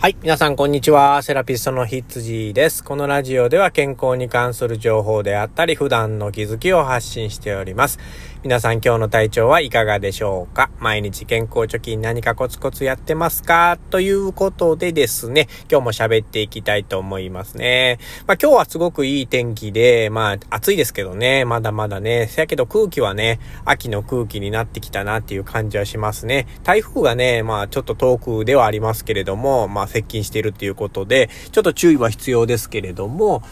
はい。皆さん、こんにちは。セラピストのヒッツジーです。このラジオでは健康に関する情報であったり、普段の気づきを発信しております。皆さん、今日の体調はいかがでしょうか？毎日健康貯金何かコツコツやってますか？ということでですね、今日も喋っていきたいと思いますね。まあ、今日はすごくいい天気で、まあ、暑いですけどね、まだまだね。せやけど空気はね、秋の空気になってきたなっていう感じはしますね。台風がね、まあ、ちょっと遠くではありますけれども、まあ、接近しているっていうことで、ちょっと注意は必要ですけれども、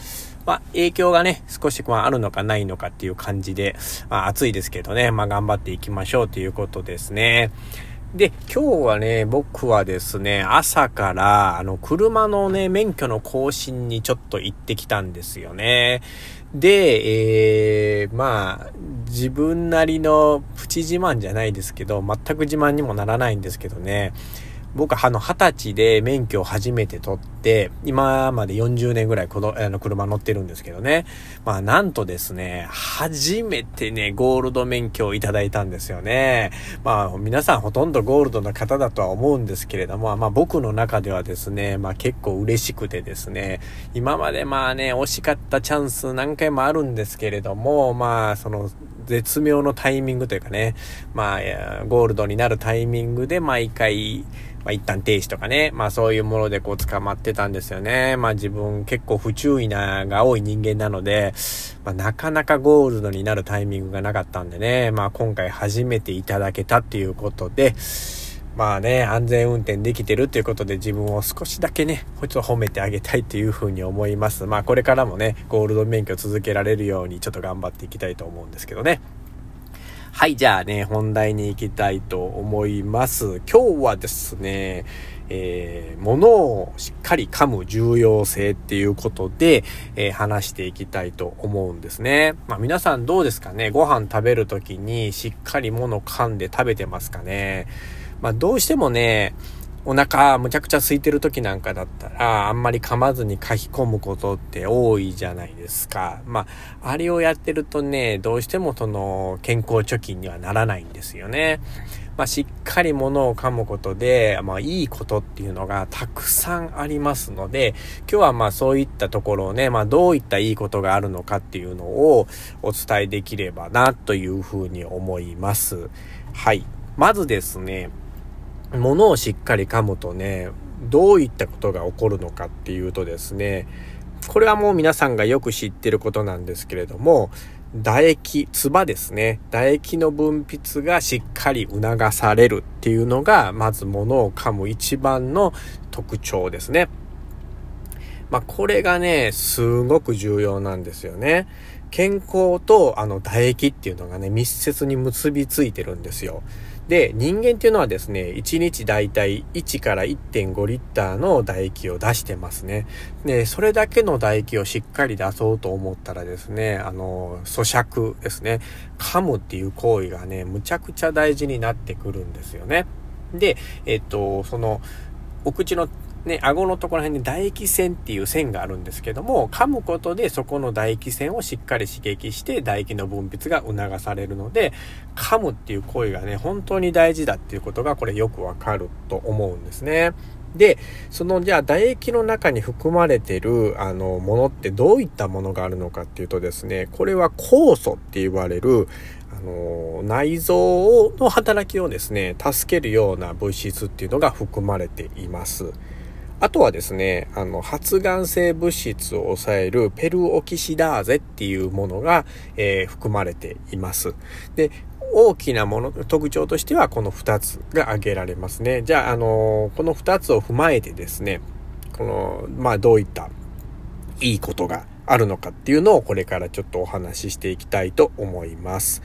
まあ、影響がね、少しまあ、あるのかないのかっていう感じで、まあ、暑いですけどね、まあ、頑張っていきましょうということですね。で、今日はね、僕はですね、朝から、あの、車のね、免許の更新にちょっと行ってきたんですよね。で、えー、まあ、自分なりのプチ自慢じゃないですけど、全く自慢にもならないんですけどね、僕はあの、二十歳で免許を初めて取って、今まで40年ぐらいこの、あの、車乗ってるんですけどね。まあ、なんとですね、初めてね、ゴールド免許をいただいたんですよね。まあ、皆さんほとんどゴールドの方だとは思うんですけれども、まあ、僕の中ではですね、まあ、結構嬉しくてですね、今までまあね、惜しかったチャンス何回もあるんですけれども、まあ、その、絶妙のタイミングというかね、まあ、ゴールドになるタイミングで毎回、まあ、一旦停止とかね、まあそういうものでこう捕まってたんですよね。まあ自分結構不注意なが多い人間なので、まあなかなかゴールドになるタイミングがなかったんでね、まあ今回初めていただけたっていうことで、まあね、安全運転できてるっていうことで自分を少しだけね、ちょっと褒めてあげたいっていうふうに思います。まあこれからもね、ゴールド免許続けられるようにちょっと頑張っていきたいと思うんですけどね。はい、じゃあね、本題に行きたいと思います。今日はですね、えー、物をしっかり噛む重要性っていうことで、えー、話していきたいと思うんですね。まあ皆さんどうですかね？ご飯食べるときにしっかり物噛んで食べてますかね？まあどうしてもね、お腹むちゃくちゃ空いてる時なんかだったら、あんまり噛まずに書き込むことって多いじゃないですか。まあ、あれをやってるとね、どうしてもその健康貯金にはならないんですよね。まあ、しっかり物を噛むことで、まあ、いいことっていうのがたくさんありますので、今日はまあ、そういったところをね、まあ、どういったいいことがあるのかっていうのをお伝えできればな、というふうに思います。はい。まずですね、物をしっかり噛むとね、どういったことが起こるのかっていうとですね、これはもう皆さんがよく知ってることなんですけれども、唾液、唾ですね。唾液の分泌がしっかり促されるっていうのが、まず物を噛む一番の特徴ですね。まあ、これがね、すごく重要なんですよね。健康とあの唾液っていうのがね、密接に結びついてるんですよ。で、人間っていうのはですね、1日だいたい1から1.5リッターの唾液を出してますね。で、それだけの唾液をしっかり出そうと思ったらですね、あの、咀嚼ですね。噛むっていう行為がね、むちゃくちゃ大事になってくるんですよね。で、えっと、その、お口のね、顎のところら辺に唾液腺っていう線があるんですけども、噛むことでそこの唾液腺をしっかり刺激して唾液の分泌が促されるので、噛むっていう行為がね、本当に大事だっていうことがこれよくわかると思うんですね。で、そのじゃあ唾液の中に含まれてるあのものってどういったものがあるのかっていうとですね、これは酵素って言われるあの内臓の働きをですね、助けるような物質っていうのが含まれています。あとはですね、あの、発がん性物質を抑えるペルオキシダーゼっていうものが、えー、含まれています。で、大きなもの、特徴としてはこの2つが挙げられますね。じゃあ、あのこの2つを踏まえてですね、この、まあ、どういったいいことがあるのかっていうのをこれからちょっとお話ししていきたいと思います。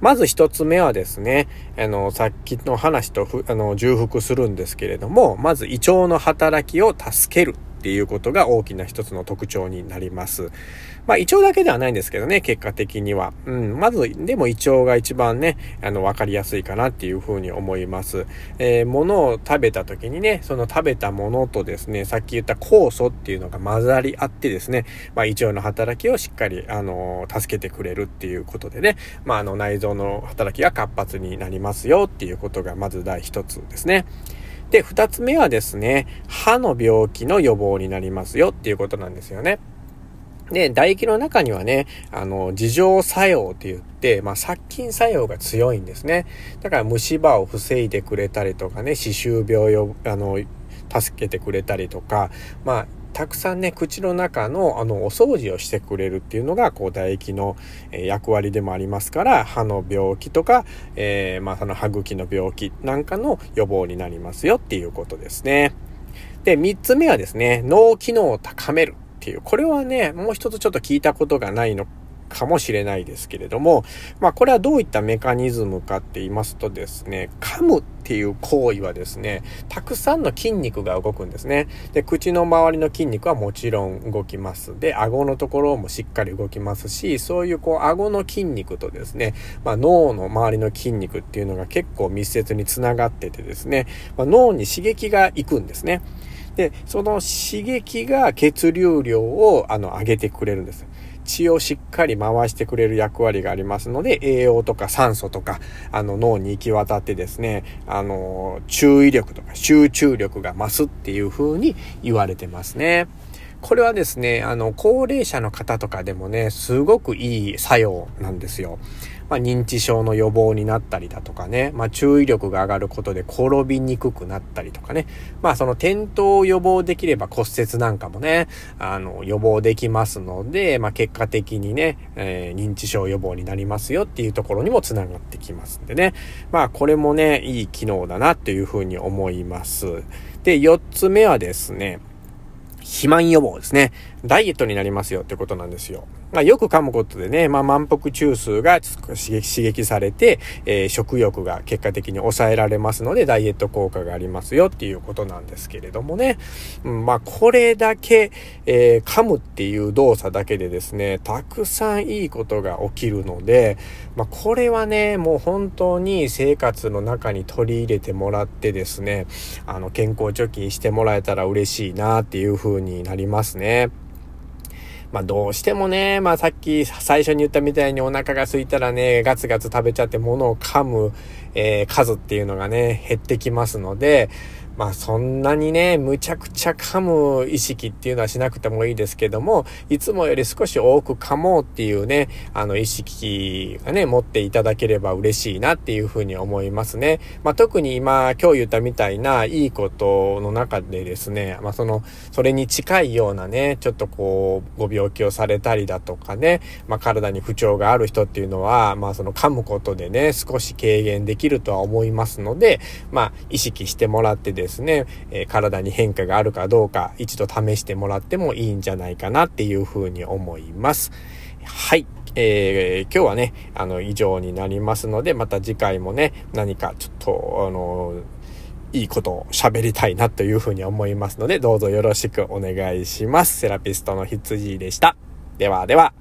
まず一つ目はですね、あの、さっきの話とあの、重複するんですけれども、まず胃腸の働きを助ける。っていうことが大きな一つの特徴になります。まあ、胃腸だけではないんですけどね、結果的には。うん、まず、でも胃腸が一番ね、あの、わかりやすいかなっていうふうに思います。えー、物を食べた時にね、その食べたものとですね、さっき言った酵素っていうのが混ざり合ってですね、まあ、胃腸の働きをしっかり、あの、助けてくれるっていうことでね、まあ、あの、内臓の働きが活発になりますよっていうことがまず第一つですね。で、二つ目はですね、歯の病気の予防になりますよっていうことなんですよね。で、唾液の中にはね、あの、自浄作用って言って、まあ、殺菌作用が強いんですね。だから虫歯を防いでくれたりとかね、歯周病を、あの、助けてくれたりとか、まあ、たくさんね、口の中のあのお掃除をしてくれるっていうのが、こう唾液の役割でもありますから、歯の病気とか、えー、まあその歯茎の病気なんかの予防になりますよっていうことですね。で、3つ目はですね、脳機能を高めるっていう、これはね、もう一つちょっと聞いたことがないのかもしれないですけれども、まあこれはどういったメカニズムかって言いますとですね、噛むっていう行為はですね、たくさんの筋肉が動くんですね。で、口の周りの筋肉はもちろん動きます。で、顎のところもしっかり動きますし、そういうこう顎の筋肉とですね、まあ、脳の周りの筋肉っていうのが結構密接につながっててですね、まあ、脳に刺激が行くんですね。で、その刺激が血流量をあの上げてくれるんです。血をしっかり回してくれる役割がありますので、栄養とか酸素とか、あの脳に行き渡ってですね、あの、注意力とか集中力が増すっていう風に言われてますね。これはですね、あの、高齢者の方とかでもね、すごくいい作用なんですよ。まあ、認知症の予防になったりだとかね、まあ、注意力が上がることで転びにくくなったりとかね、まあ、その転倒を予防できれば骨折なんかもね、あの、予防できますので、まあ、結果的にね、えー、認知症予防になりますよっていうところにもつながってきますんでね、まあ、これもね、いい機能だなっていうふうに思います。で、四つ目はですね、肥満予防ですね。ダイエットになりますよってことなんですよ。まあ、よく噛むことでね、まあ、満腹中枢が刺激刺激されて、えー、食欲が結果的に抑えられますので、ダイエット効果がありますよっていうことなんですけれどもね。うん、まあ、これだけ、えー、噛むっていう動作だけでですね、たくさんいいことが起きるので、まあ、これはね、もう本当に生活の中に取り入れてもらってですね、あの、健康貯金してもらえたら嬉しいなっていうになりますね。まあどうしてもね、まあさっき最初に言ったみたいにお腹が空いたらね、ガツガツ食べちゃって物を噛む、えー、数っていうのがね、減ってきますので、まあそんなにね、むちゃくちゃ噛む意識っていうのはしなくてもいいですけども、いつもより少し多く噛もうっていうね、あの意識がね、持っていただければ嬉しいなっていうふうに思いますね。まあ特に今、今日言ったみたいないいことの中でですね、まあその、それに近いようなね、ちょっとこう、ご病気をされたりだとかね、まあ体に不調がある人っていうのは、まあその噛むことでね、少し軽減できるとは思いますので、まあ意識してもらってですですね、え、体に変化があるかどうか一度試してもらってもいいんじゃないかなっていうふうに思います。はい。えー、今日はね、あの、以上になりますので、また次回もね、何かちょっと、あの、いいことを喋りたいなというふうに思いますので、どうぞよろしくお願いします。セラピストの羊でした。ではでは。